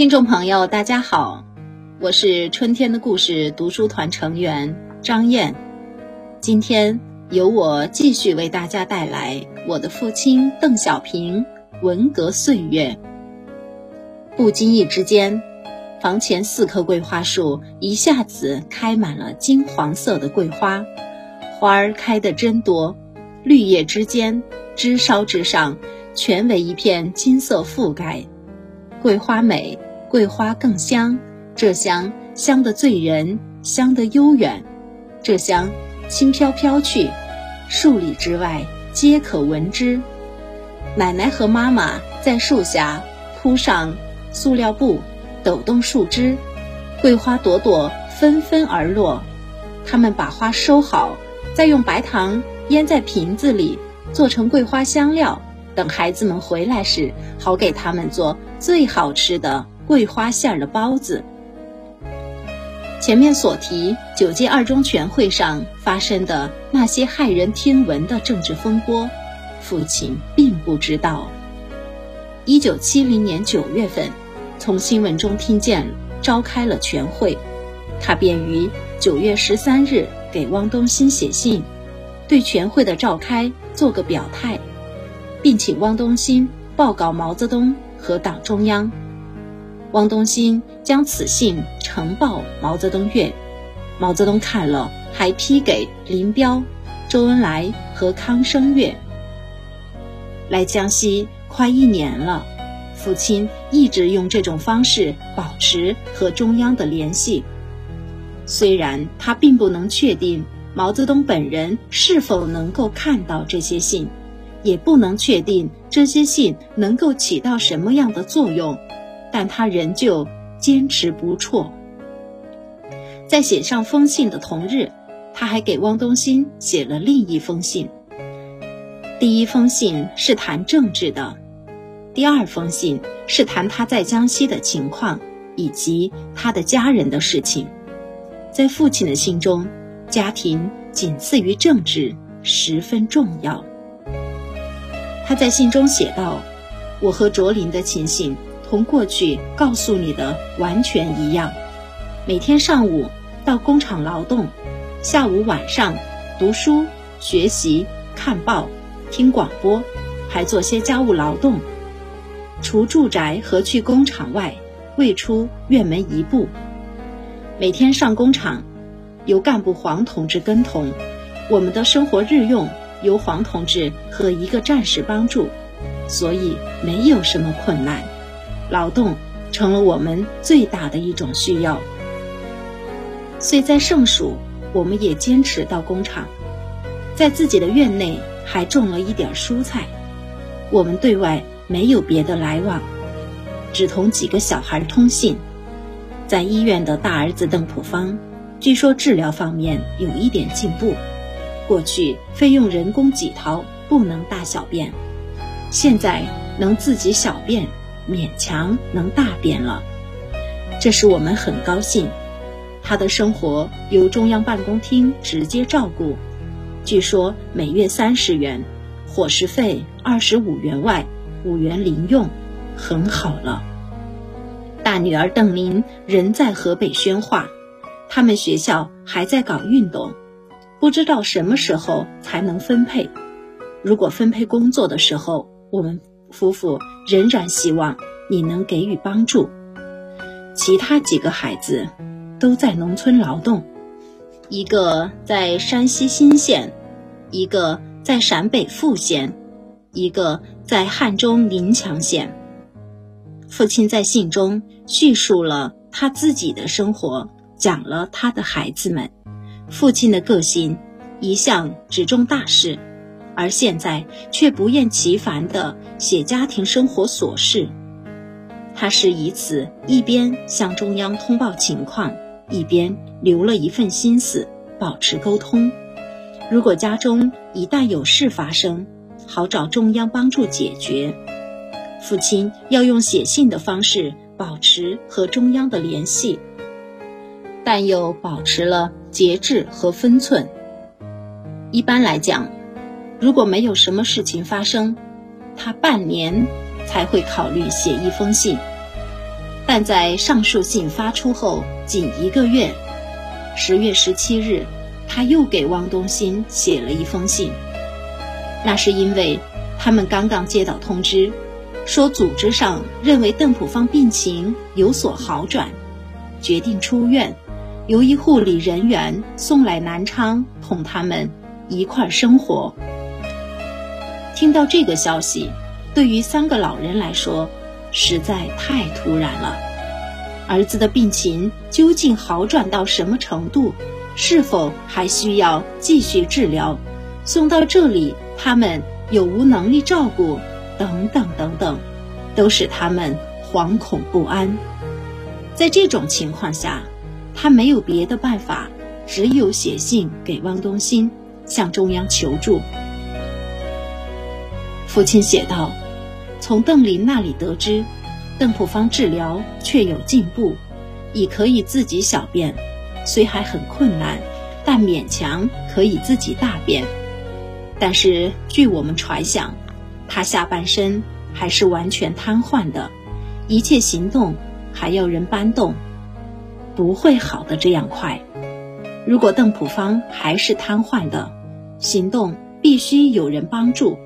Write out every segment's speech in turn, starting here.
听众朋友，大家好，我是春天的故事读书团成员张燕。今天由我继续为大家带来我的父亲邓小平文革岁月。不经意之间，房前四棵桂花树一下子开满了金黄色的桂花，花儿开得真多，绿叶之间、枝梢之上，全为一片金色覆盖。桂花美，桂花更香。这香香得醉人，香得悠远。这香轻飘飘去，数里之外皆可闻之。奶奶和妈妈在树下铺上塑料布，抖动树枝，桂花朵朵纷纷而落。他们把花收好，再用白糖腌在瓶子里，做成桂花香料。等孩子们回来时，好给他们做最好吃的桂花馅儿的包子。前面所提九届二中全会上发生的那些骇人听闻的政治风波，父亲并不知道。一九七零年九月份，从新闻中听见召开了全会，他便于九月十三日给汪东兴写信，对全会的召开做个表态。并请汪东兴报告毛泽东和党中央。汪东兴将此信呈报毛泽东阅，毛泽东看了，还批给林彪、周恩来和康生阅。来江西快一年了，父亲一直用这种方式保持和中央的联系。虽然他并不能确定毛泽东本人是否能够看到这些信。也不能确定这些信能够起到什么样的作用，但他仍旧坚持不辍。在写上封信的同日，他还给汪东兴写了另一封信。第一封信是谈政治的，第二封信是谈他在江西的情况以及他的家人的事情。在父亲的心中，家庭仅次于政治，十分重要。他在信中写道：“我和卓林的情形同过去告诉你的完全一样。每天上午到工厂劳动，下午晚上读书学习、看报、听广播，还做些家务劳动。除住宅和去工厂外，未出院门一步。每天上工厂，由干部黄同志跟同，我们的生活日用。”由黄同志和一个战士帮助，所以没有什么困难。劳动成了我们最大的一种需要。虽在盛暑，我们也坚持到工厂，在自己的院内还种了一点蔬菜。我们对外没有别的来往，只同几个小孩通信。在医院的大儿子邓普方，据说治疗方面有一点进步。过去费用人工几掏，不能大小便，现在能自己小便，勉强能大便了，这使我们很高兴。他的生活由中央办公厅直接照顾，据说每月三十元，伙食费二十五元外，五元零用，很好了。大女儿邓琳仍在河北宣化，他们学校还在搞运动。不知道什么时候才能分配。如果分配工作的时候，我们夫妇仍然希望你能给予帮助。其他几个孩子都在农村劳动，一个在山西新县，一个在陕北富县，一个在汉中临强县。父亲在信中叙述了他自己的生活，讲了他的孩子们。父亲的个性一向只重大事，而现在却不厌其烦地写家庭生活琐事。他是以此一边向中央通报情况，一边留了一份心思保持沟通。如果家中一旦有事发生，好找中央帮助解决。父亲要用写信的方式保持和中央的联系。但又保持了节制和分寸。一般来讲，如果没有什么事情发生，他半年才会考虑写一封信。但在上述信发出后仅一个月，十月十七日，他又给汪东兴写了一封信。那是因为他们刚刚接到通知，说组织上认为邓普方病情有所好转，决定出院，由医护理人员送来南昌同他们一块生活。听到这个消息，对于三个老人来说。实在太突然了，儿子的病情究竟好转到什么程度？是否还需要继续治疗？送到这里，他们有无能力照顾？等等等等，都使他们惶恐不安。在这种情况下，他没有别的办法，只有写信给汪东兴，向中央求助。父亲写道。从邓林那里得知，邓普方治疗确有进步，已可以自己小便，虽还很困难，但勉强可以自己大便。但是据我们揣想，他下半身还是完全瘫痪的，一切行动还要人搬动，不会好的这样快。如果邓普方还是瘫痪的，行动必须有人帮助。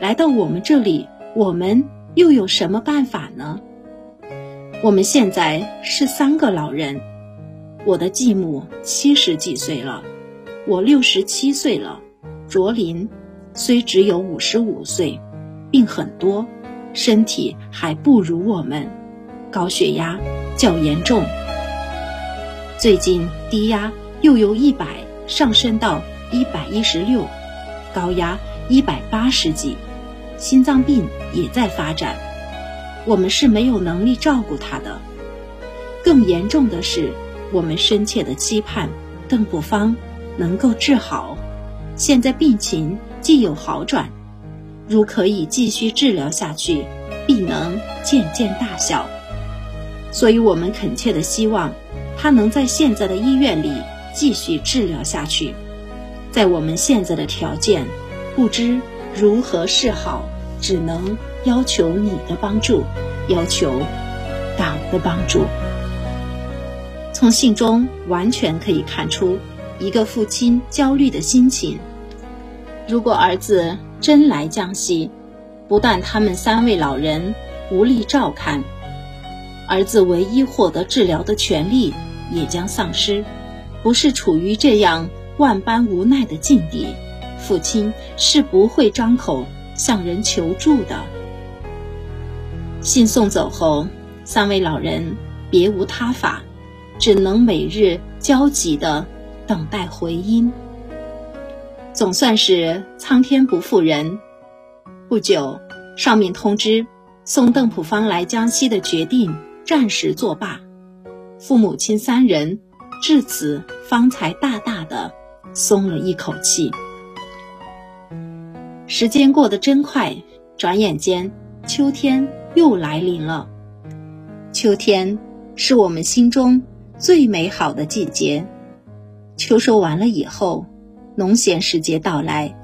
来到我们这里。我们又有什么办法呢？我们现在是三个老人，我的继母七十几岁了，我六十七岁了，卓林虽只有五十五岁，病很多，身体还不如我们，高血压较严重，最近低压又由一百上升到一百一十六，高压一百八十几。心脏病也在发展，我们是没有能力照顾他的。更严重的是，我们深切的期盼邓普方能够治好。现在病情既有好转，如可以继续治疗下去，必能渐渐大小。所以我们恳切的希望他能在现在的医院里继续治疗下去。在我们现在的条件，不知。如何是好？只能要求你的帮助，要求党的帮助。从信中完全可以看出一个父亲焦虑的心情。如果儿子真来江西，不但他们三位老人无力照看，儿子唯一获得治疗的权利也将丧失，不是处于这样万般无奈的境地。父亲是不会张口向人求助的。信送走后，三位老人别无他法，只能每日焦急地等待回音。总算是苍天不负人，不久，上面通知送邓普方来江西的决定暂时作罢。父母亲三人至此方才大大的松了一口气。时间过得真快，转眼间秋天又来临了。秋天是我们心中最美好的季节。秋收完了以后，农闲时节到来，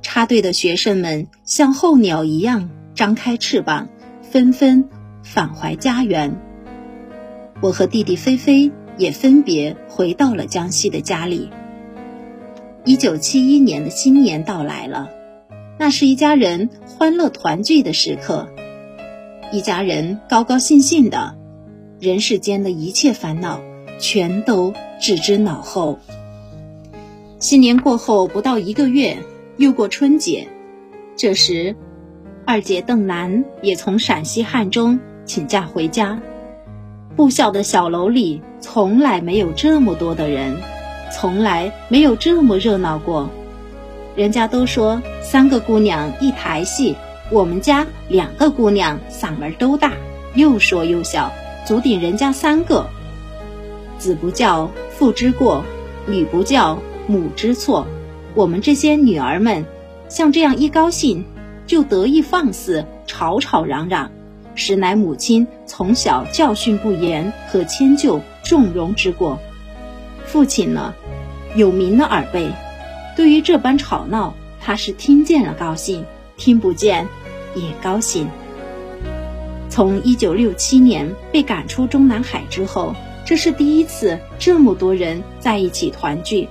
插队的学生们像候鸟一样张开翅膀，纷纷返回家园。我和弟弟菲菲也分别回到了江西的家里。一九七一年的新年到来了。那是一家人欢乐团聚的时刻，一家人高高兴兴的，人世间的一切烦恼全都置之脑后。新年过后不到一个月，又过春节，这时，二姐邓楠也从陕西汉中请假回家。部校的小楼里从来没有这么多的人，从来没有这么热闹过。人家都说三个姑娘一台戏，我们家两个姑娘嗓门都大，又说又笑，足顶人家三个。子不教父之过，女不教母之错。我们这些女儿们，像这样一高兴，就得意放肆，吵吵嚷嚷，实乃母亲从小教训不严和迁就纵容之过。父亲呢，有名的耳背。对于这般吵闹，他是听见了高兴，听不见也高兴。从一九六七年被赶出中南海之后，这是第一次这么多人在一起团聚。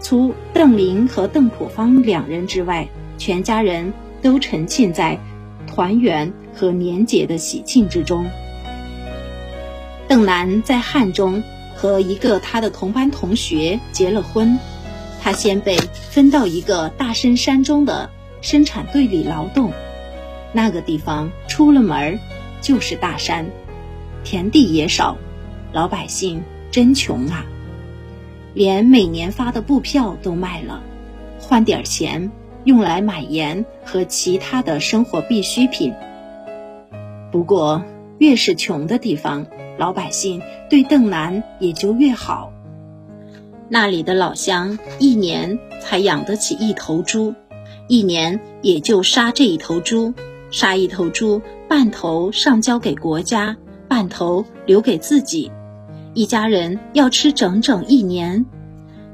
除邓林和邓朴方两人之外，全家人都沉浸在团圆和年节的喜庆之中。邓楠在汉中和一个他的同班同学结了婚，他先被分到一个大深山中的生产队里劳动。那个地方出了门就是大山，田地也少，老百姓真穷啊！连每年发的布票都卖了，换点钱用来买盐和其他的生活必需品。不过，越是穷的地方。老百姓对邓南也就越好。那里的老乡一年才养得起一头猪，一年也就杀这一头猪，杀一头猪，半头上交给国家，半头留给自己。一家人要吃整整一年，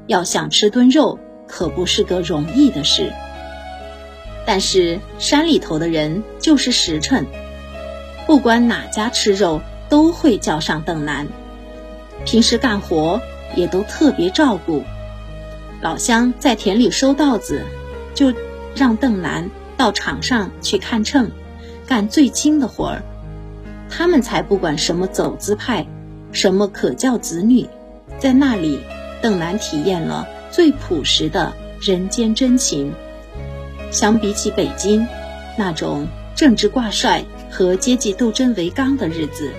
要想吃顿肉，可不是个容易的事。但是山里头的人就是实诚，不管哪家吃肉。都会叫上邓南，平时干活也都特别照顾。老乡在田里收稻子，就让邓兰到场上去看秤，干最轻的活儿。他们才不管什么走资派，什么可教子女，在那里，邓兰体验了最朴实的人间真情。相比起北京那种政治挂帅和阶级斗争为纲的日子。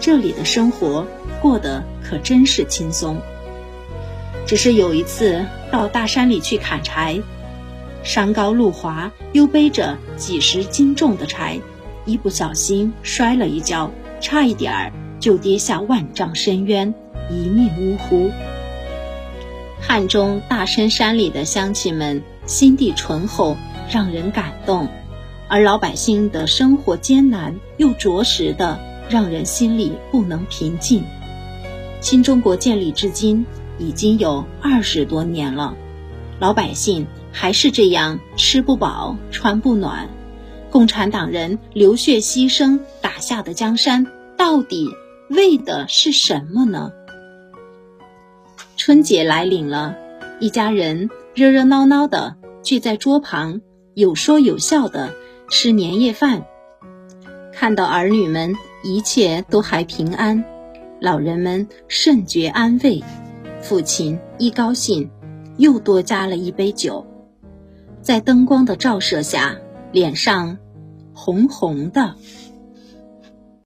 这里的生活过得可真是轻松。只是有一次到大山里去砍柴，山高路滑，又背着几十斤重的柴，一不小心摔了一跤，差一点儿就跌下万丈深渊，一命呜呼。汉中大深山里的乡亲们心地淳厚，让人感动，而老百姓的生活艰难又着实的。让人心里不能平静。新中国建立至今已经有二十多年了，老百姓还是这样吃不饱穿不暖。共产党人流血牺牲打下的江山，到底为的是什么呢？春节来临了，一家人热热闹闹的聚在桌旁，有说有笑的吃年夜饭，看到儿女们。一切都还平安，老人们甚觉安慰。父亲一高兴，又多加了一杯酒。在灯光的照射下，脸上红红的。